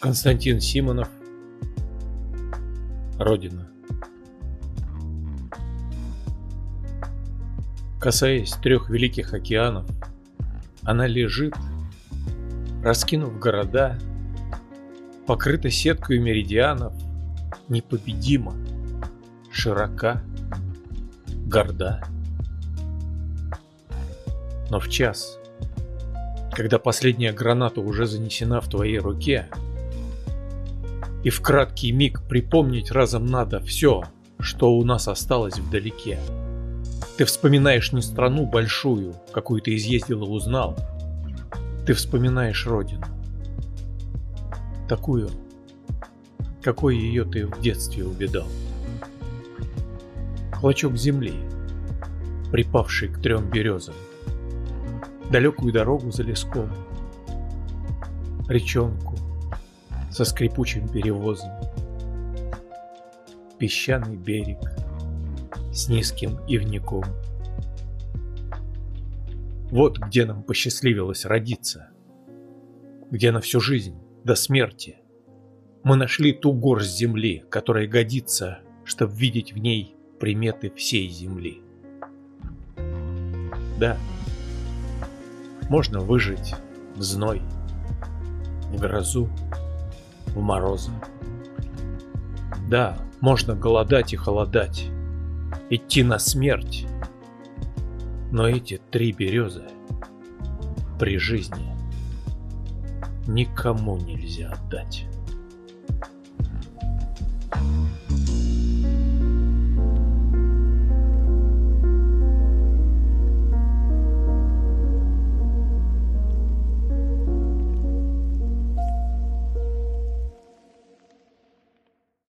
Константин Симонов. Родина. Касаясь трех великих океанов, она лежит, раскинув города, покрыта сеткой меридианов, непобедима, широка, горда. Но в час, когда последняя граната уже занесена в твоей руке, и в краткий миг припомнить разом надо все, что у нас осталось вдалеке. Ты вспоминаешь не страну большую, какую ты изъездил и узнал. Ты вспоминаешь родину. Такую, какой ее ты в детстве увидал. Клочок земли, припавший к трем березам. Далекую дорогу за леском. Речонку со скрипучим перевозом. Песчаный берег с низким ивником. Вот где нам посчастливилось родиться, где на всю жизнь до смерти мы нашли ту горсть земли, которая годится, чтобы видеть в ней приметы всей земли. Да, можно выжить в зной, в грозу, в морозы. Да, можно голодать и холодать, идти на смерть. Но эти три березы при жизни никому нельзя отдать.